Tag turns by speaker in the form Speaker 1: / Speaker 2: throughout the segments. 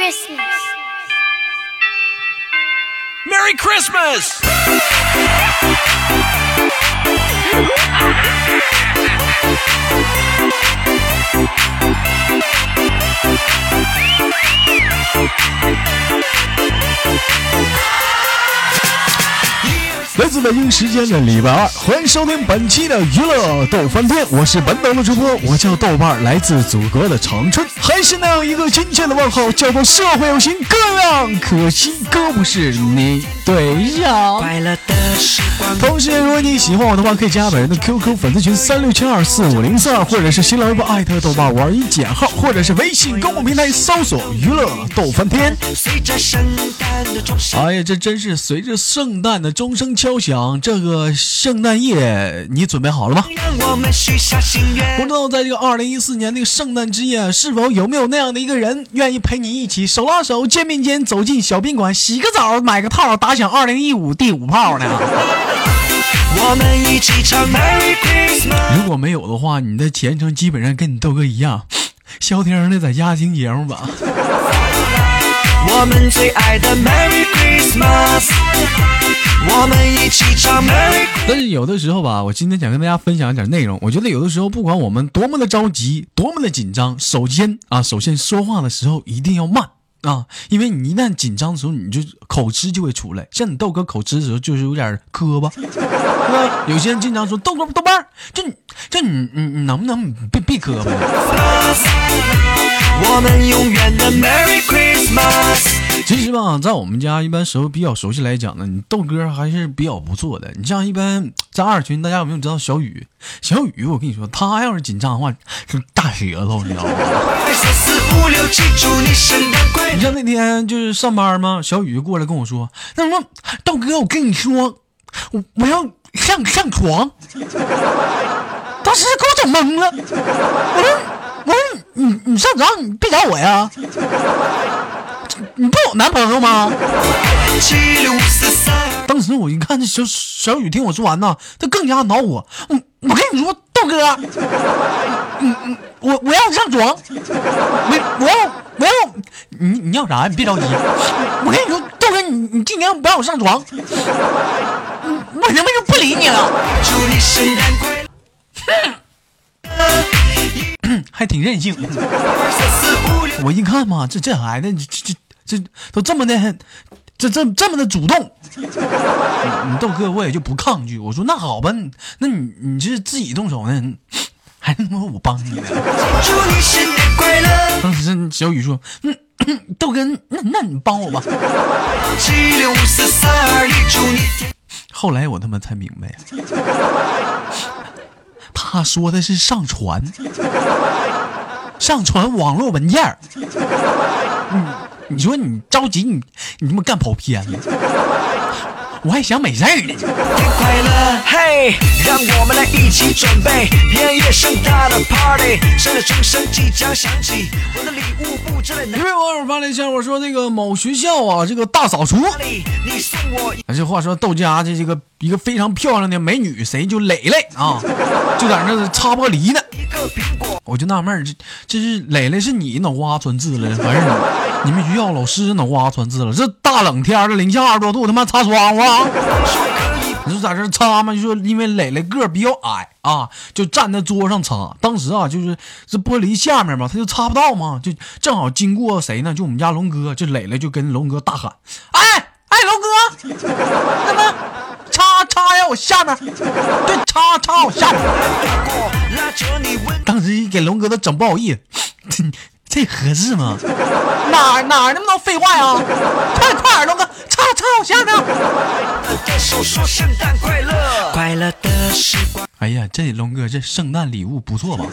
Speaker 1: Christmas.
Speaker 2: Merry Christmas！来自北京时间的礼拜二，欢迎收听本期的娱乐逗翻天，我是本档的主播，我叫豆瓣，来自祖国的长春，还是那样一个亲切的问候，叫做社会有型哥样，可惜哥不是你对象。同时，如果你喜欢我的话，可以加本人的 QQ 粉丝群三六七二四五零四二，或者是新浪微博艾特豆瓣五二一减号，或者是微信公众平台搜索娱乐逗翻天。哎呀，这真是随着圣诞的钟声敲响，这个圣诞夜你准备好了吗？不知道在这个二零一四年那个圣诞之夜，是否有没有那样的一个人，愿意陪你一起手拉手、肩并肩走进小宾馆，洗个澡、买个套，打响二零一五第五炮呢？
Speaker 3: 我们一起唱 Merry Christmas。
Speaker 2: 如果没有的话，你的前程基本上跟你豆哥一样，消停的在家听节目吧。
Speaker 3: 我们最爱的 Merry Christmas。我们一起唱 Merry。
Speaker 2: 但是有的时候吧，我今天想跟大家分享一点内容。我觉得有的时候，不管我们多么的着急，多么的紧张，首先啊，首先说话的时候一定要慢啊，因为你一旦紧张的时候，你就口吃就会出来。像你豆哥口吃的时候，就是有点磕巴，对？有些人经常说豆哥豆瓣儿，这你这你你你能不能别别磕巴？
Speaker 3: 我们永远的 Merry Christmas。
Speaker 2: 其实吧，在我们家一般时候比较熟悉来讲呢，你豆哥还是比较不错的。你像一般在二群，大家有没有知道小雨？小雨，我跟你说，他要是紧张的话，是大舌头，你知道吗？
Speaker 3: 你
Speaker 2: 像那天就是上班嘛，小雨过来跟我说，那什么豆哥，我跟你说，我我要上上床。当时给我整懵了，我说我说你你上床你别找我呀，你不有男朋友吗？当时我一看这小小雨听我说完呢，他更加恼火。我我跟你说，豆哥，嗯嗯，我我要上床，我我要我要你你要啥？你别着急，我跟你说，豆哥，你你今天不让我上床，嗯我他妈就不理你了。还挺任性。我一看嘛，这这孩子，这这这都这么的，这这这么的主动。你你豆哥我也就不抗拒，我说那好吧，那你你是自己动手呢，还他妈我帮你呢？
Speaker 3: 祝你圣诞快乐。
Speaker 2: 当时小雨说：“嗯，豆哥，那那你帮我吧。
Speaker 3: 七六五四三二一，祝你。”
Speaker 2: 后来我他妈才明白，他说的是上传，上传网络文件儿。你你说你着急，你你他妈干跑偏了，我还想美事儿呢。
Speaker 3: 快乐，嘿，让我们来一起准备偏夜盛大的 party，圣诞钟声即将响起，我的礼物布置了哪
Speaker 2: 一位网友发来消息说，那个某学校啊，这个大扫除。
Speaker 3: 里？你送我一
Speaker 2: 啊，这话说到家这这个一个非常漂亮的美女，谁就磊磊啊，就在那擦玻璃呢。
Speaker 3: 一个苹果，
Speaker 2: 我就纳闷儿，这这是磊磊是你脑瓜穿刺了，还是你你们学校老师脑瓜穿刺了？这大冷天儿的零下二十多度，他妈擦窗户啊？你说在这擦吗？就说因为磊磊个儿比较矮啊，就站在桌上擦。当时啊，就是这玻璃下面嘛，他就擦不到嘛，就正好经过谁呢？就我们家龙哥，就磊磊就跟龙哥大喊：“哎哎，龙哥，怎么叉叉呀？我下面，对，叉叉我下面。”当时给龙哥都整不好意思，这合适吗？哪哪那么多废话呀？快快点，龙哥，叉叉我下面。
Speaker 3: 快乐的时光，
Speaker 2: 哎呀，这龙哥这圣诞礼物不错吧？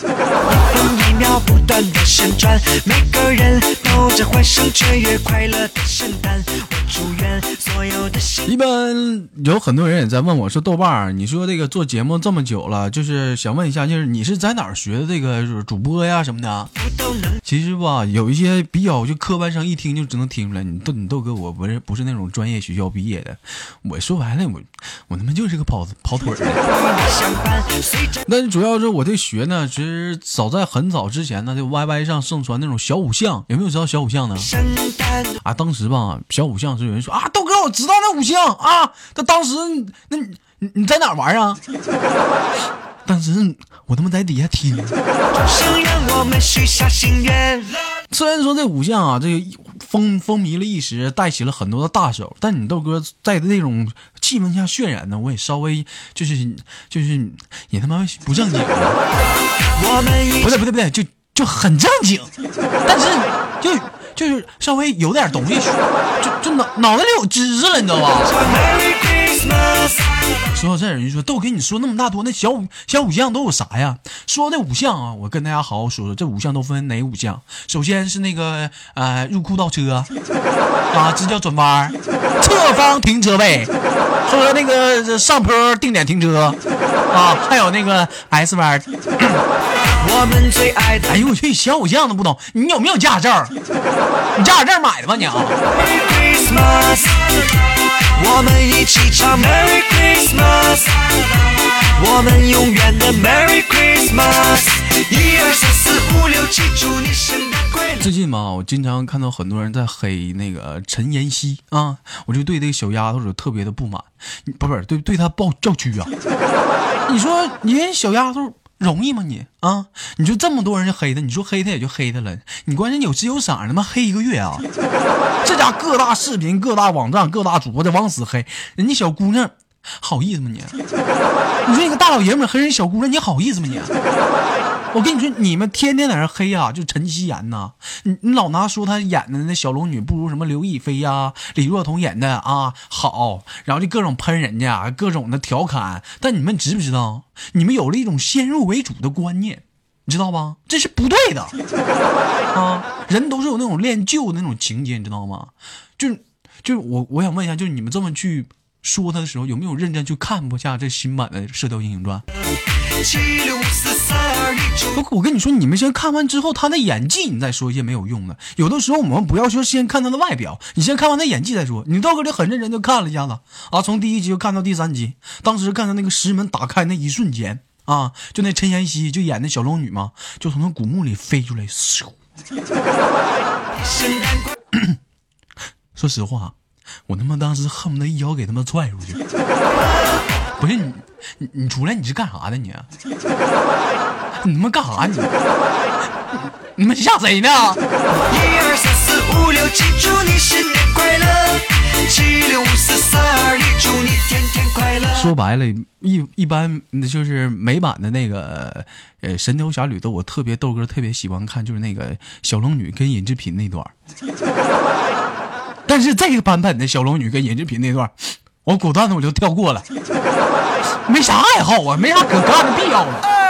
Speaker 3: 祝愿所有的心
Speaker 2: 一般有很多人也在问我说：“豆瓣儿，你说这个做节目这么久了，就是想问一下，就是你是在哪儿学的这个主播呀什么的？”其实吧，有一些比较就科班生一听就只能听出来，你豆你豆哥我不是不是那种专业学校毕业的，我说白了我我他妈就是个跑跑腿儿的。
Speaker 3: 相伴，随着
Speaker 2: 但是主要是我这学呢，其实早在很早之前呢，就 YY 上盛传那种小五项，有没有知道小五项呢？啊，当时吧，小五项是有人说啊，豆哥，我知道那五星啊。他当时，那你你你在哪玩啊？当时我他妈在底下听。虽然说这五项啊，这个风风靡了一时，带起了很多的大手，但你豆哥在那种气氛下渲染呢，我也稍微就是就是也他妈不正经不对不对不对，就就很正经，但是就就是稍微有点东西，就就脑脑袋里有知识了，你知道吧？说到这儿，人说都跟，你说那么大多，那小五小五项都有啥呀？说这五项啊，我跟大家好好说说，这五项都分哪五项？首先是那个呃入库倒车啊，这叫转弯，侧方停车位说那个上坡定点停车啊，还有那个 S 弯。
Speaker 3: 我们最爱的
Speaker 2: 哎呦我去，小五项都不懂，你有没有驾驶证？你驾驶证买的吧你啊？
Speaker 3: Merry Christmas。我们一起唱 Merry Christmas。我们永远的 Merry Christmas。一二三四五六七，祝你圣诞快乐。
Speaker 2: 最近嘛，我经常看到很多人在黑那个陈妍希啊，我就对这个小丫头有特别的不满，不是对对她抱叫屈啊。你说你小丫头容易吗你啊？你说这么多人就黑他，你说黑他也就黑他了，你关键有滋有色，他妈黑一个月啊！这家各大视频、各大网站、各大主播的往死黑，人家小姑娘好意思吗你？你说你个大老爷们儿黑人小姑娘，你好意思吗你？我跟你说，你们天天在那黑呀、就陈希妍呐，你你老拿说她演的那小龙女不如什么刘亦菲呀、李若彤演的啊好，然后就各种喷人家，各种的调侃。但你们知不知道，你们有了一种先入为主的观念，你知道吧？这是不对的啊！人都是有那种恋旧那种情节，你知道吗？就就我我想问一下，就是你们这么去说他的时候，有没有认真去看过下这新版的《射雕英雄传》？
Speaker 3: 七六四三，
Speaker 2: 我我跟你说，你们先看完之后，他的演技你再说一些没有用的。有的时候我们不要说先看他的外表，你先看完他演技再说。你豆哥就很认真就看了一下子啊，从第一集就看到第三集。当时看到那个石门打开那一瞬间啊，就那陈妍希就演那小龙女嘛，就从那古墓里飞出来，咻！说实话，我他妈当时恨不得一脚给他们踹出去。不是你，你你出来你是干啥的你？你他妈干啥你？你们吓谁呢？
Speaker 3: 一二三四五六七，祝你新年快乐。七六五四三二一，祝你天天快乐。
Speaker 2: 说白了，一一般就是美版的那个呃《神雕侠侣》的，我特别豆哥特别喜欢看，就是那个小龙女跟尹志平那段但是这个版本的小龙女跟尹志平那段我果断的我就跳过了，没啥爱好啊，没啥可干的必要了。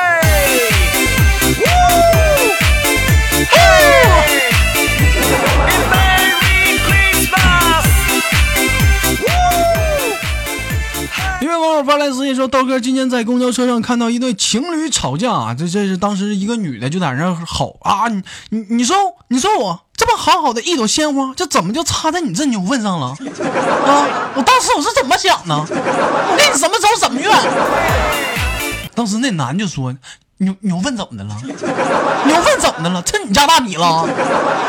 Speaker 2: 发来私信说：“豆哥今天在公交车上看到一对情侣吵架啊，这这是当时一个女的就在那吼啊，你你你说你说我这么好好的一朵鲜花，这怎么就插在你这牛粪上了啊？我当时我是怎么想的？我跟你什么仇什么怨？当时那男就说。”牛牛粪怎么的了？牛粪怎么的了？趁你家大米了？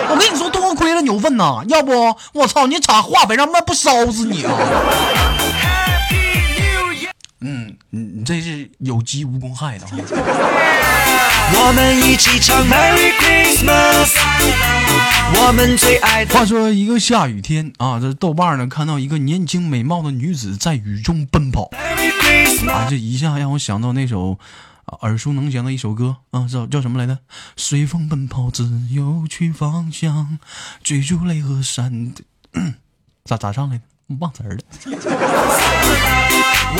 Speaker 2: 我跟你说，多亏了牛粪呐，要不我操你插化肥上那不烧死你啊！嗯，你你这是有机无公害的啊。
Speaker 3: 我们一起唱 Merry Christmas，我们最爱的。
Speaker 2: 话说一个下雨天啊，这豆瓣呢看到一个年轻美貌的女子在雨中奔跑，啊，这一下让我想到那首。啊耳熟能详的一首歌啊，叫叫什么来着？随风奔跑，自由去方向，追逐雷和闪的，咋咋唱来的？忘词儿了。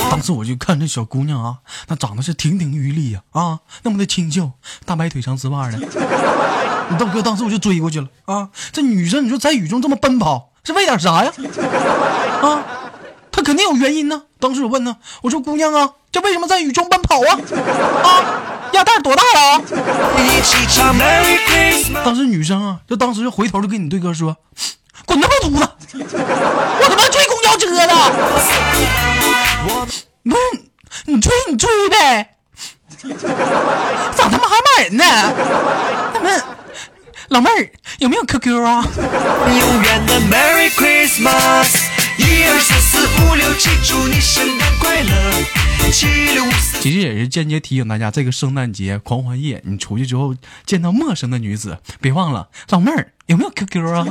Speaker 2: 当时我就看这小姑娘啊，那长得是亭亭玉立呀、啊，那么的清秀，大白腿长丝袜的。豆哥当时我就追过去了啊！这女生你说在雨中这么奔跑，是为点啥呀？啊，她肯定有原因呢。当时我问她，我说姑娘啊，这为什么在雨中奔跑啊？啊，鸭蛋多大了？当时女生啊，就当时就回头就跟你对哥说：“滚他妈犊子！我他妈追公交车呢！不是你追你追呗，咋他妈还骂人呢？他们老妹儿有没有 QQ 啊？
Speaker 3: 永远的 Merry Christmas，一二三四五六七，祝你圣诞快乐。七六五四，
Speaker 2: 其实也是间接提醒大家，这个圣诞节狂欢夜，你出去之后见到陌生的女子，别忘了老妹儿有没有 QQ 啊？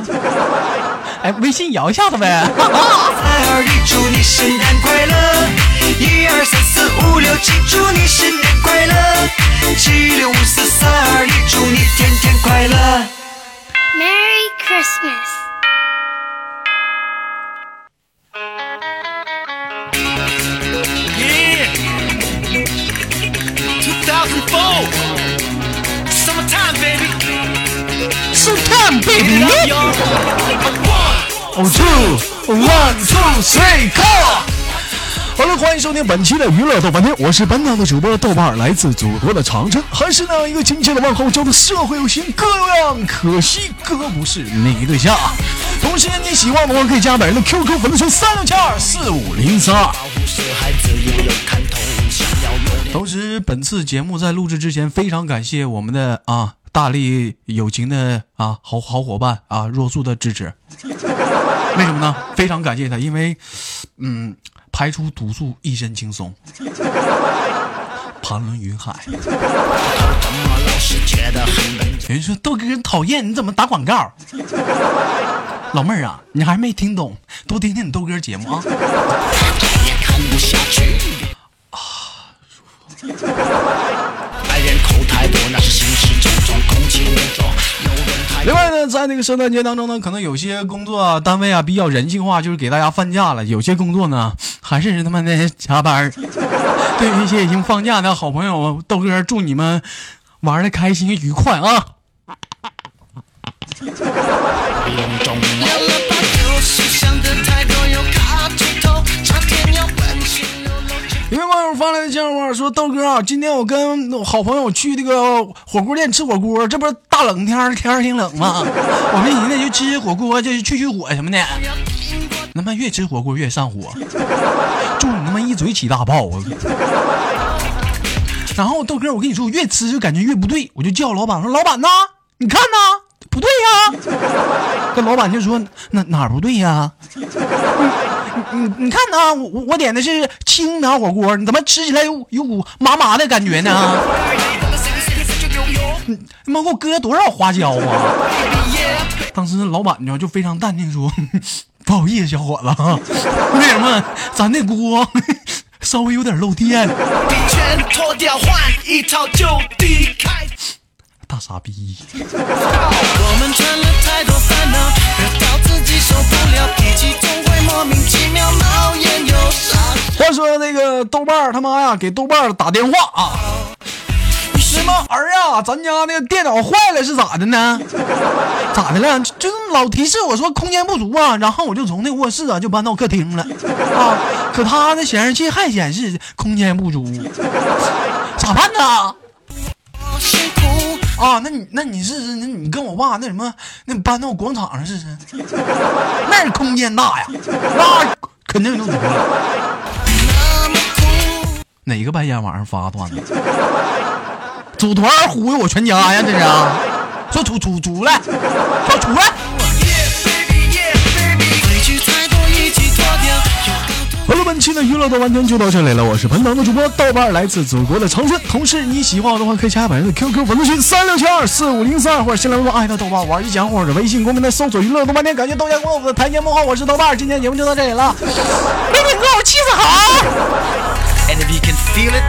Speaker 2: 哎，微信摇一下子呗。
Speaker 3: 三二一，祝你圣诞快乐。一二三四五六七，祝你圣诞快乐。七六五四三二一，祝你天天快乐。
Speaker 1: Merry Christmas.
Speaker 2: 是看 baby。
Speaker 3: y'all.
Speaker 2: Oh two one two three go！好了，欢迎收听本期的娱乐豆瓣天，我是本档的主播豆瓣，来自祖国的长春，还是那样一个亲切的问候，叫做社会有型哥有样，可惜哥不是你对象。同时，你喜欢的话可以加本人的 QQ 粉丝群三六七二四五零三二。同时，本次节目在录制之前，非常感谢我们的啊大力友情的啊好好伙伴啊若素的支持。为什么呢？非常感谢他，因为嗯，排除毒素，一身轻松，盘轮云海。有人说豆哥讨厌，你怎么打广告？老妹儿啊，你还没听懂，多听听你豆哥节目啊。另外呢，在那个圣诞节当中呢，可能有些工作、单位啊比较人性化，就是给大家放假了；有些工作呢，还是他妈的加班儿。对于一些已经放假的好朋友，豆哥祝你们玩的开心愉快啊！有位网友发来的笑话说：“豆哥啊，今天我跟好朋友去那个火锅店吃火锅，这不是大冷天儿，天儿挺冷吗？我们寻思就吃火锅，就是去去火什么的。他妈越吃火锅越上火，祝你他妈一嘴起大泡啊！然后豆哥，我跟你说，我越吃就感觉越不对，我就叫老板说：老板呐，你看呐，不对呀、这老板就说：哪哪不对呀、你你你看呐，我我我点的是清汤火锅，你怎么吃起来有有股麻麻的感觉呢？你他妈给我搁多少花椒啊！当时老板呢就非常淡定说：“ 不好意思，小伙子啊，为什么咱那锅 稍微有点漏电？大傻逼！
Speaker 3: 我们赚了太多烦恼，惹到自己受不了，脾气总会莫名其妙冒烟又上。
Speaker 2: 话说那个豆瓣儿他妈呀，给豆瓣儿打电话啊，什么儿啊，咱家那个电脑坏了是咋的呢？咋的了？就就老提示我说空间不足啊，然后我就从那卧室啊就搬到客厅了啊，可他那显示器还显示空间不足，咋办呢？啊，那你那你试试，那你跟我爸那什么，那搬到广场上试试，那空间大呀，那肯定就足了。
Speaker 3: 那么苦。
Speaker 2: 哪个白天晚上发段子？组团忽悠我全家呀！这是啊，说出出出来，快出来。期的娱乐动漫天就到这里了，我是本档的主播豆瓣，来自祖国的长春。同时，你喜欢我的话，可以加本人的 QQ 粉丝群三六七二四五零三，或者新浪微博艾特豆瓣玩一讲，或者微信公屏台搜索娱乐动漫天。感谢豆瓣我的台前幕后，我是豆瓣，今天节目就到这里了。妹妹哥，我气死好。And if you can feel it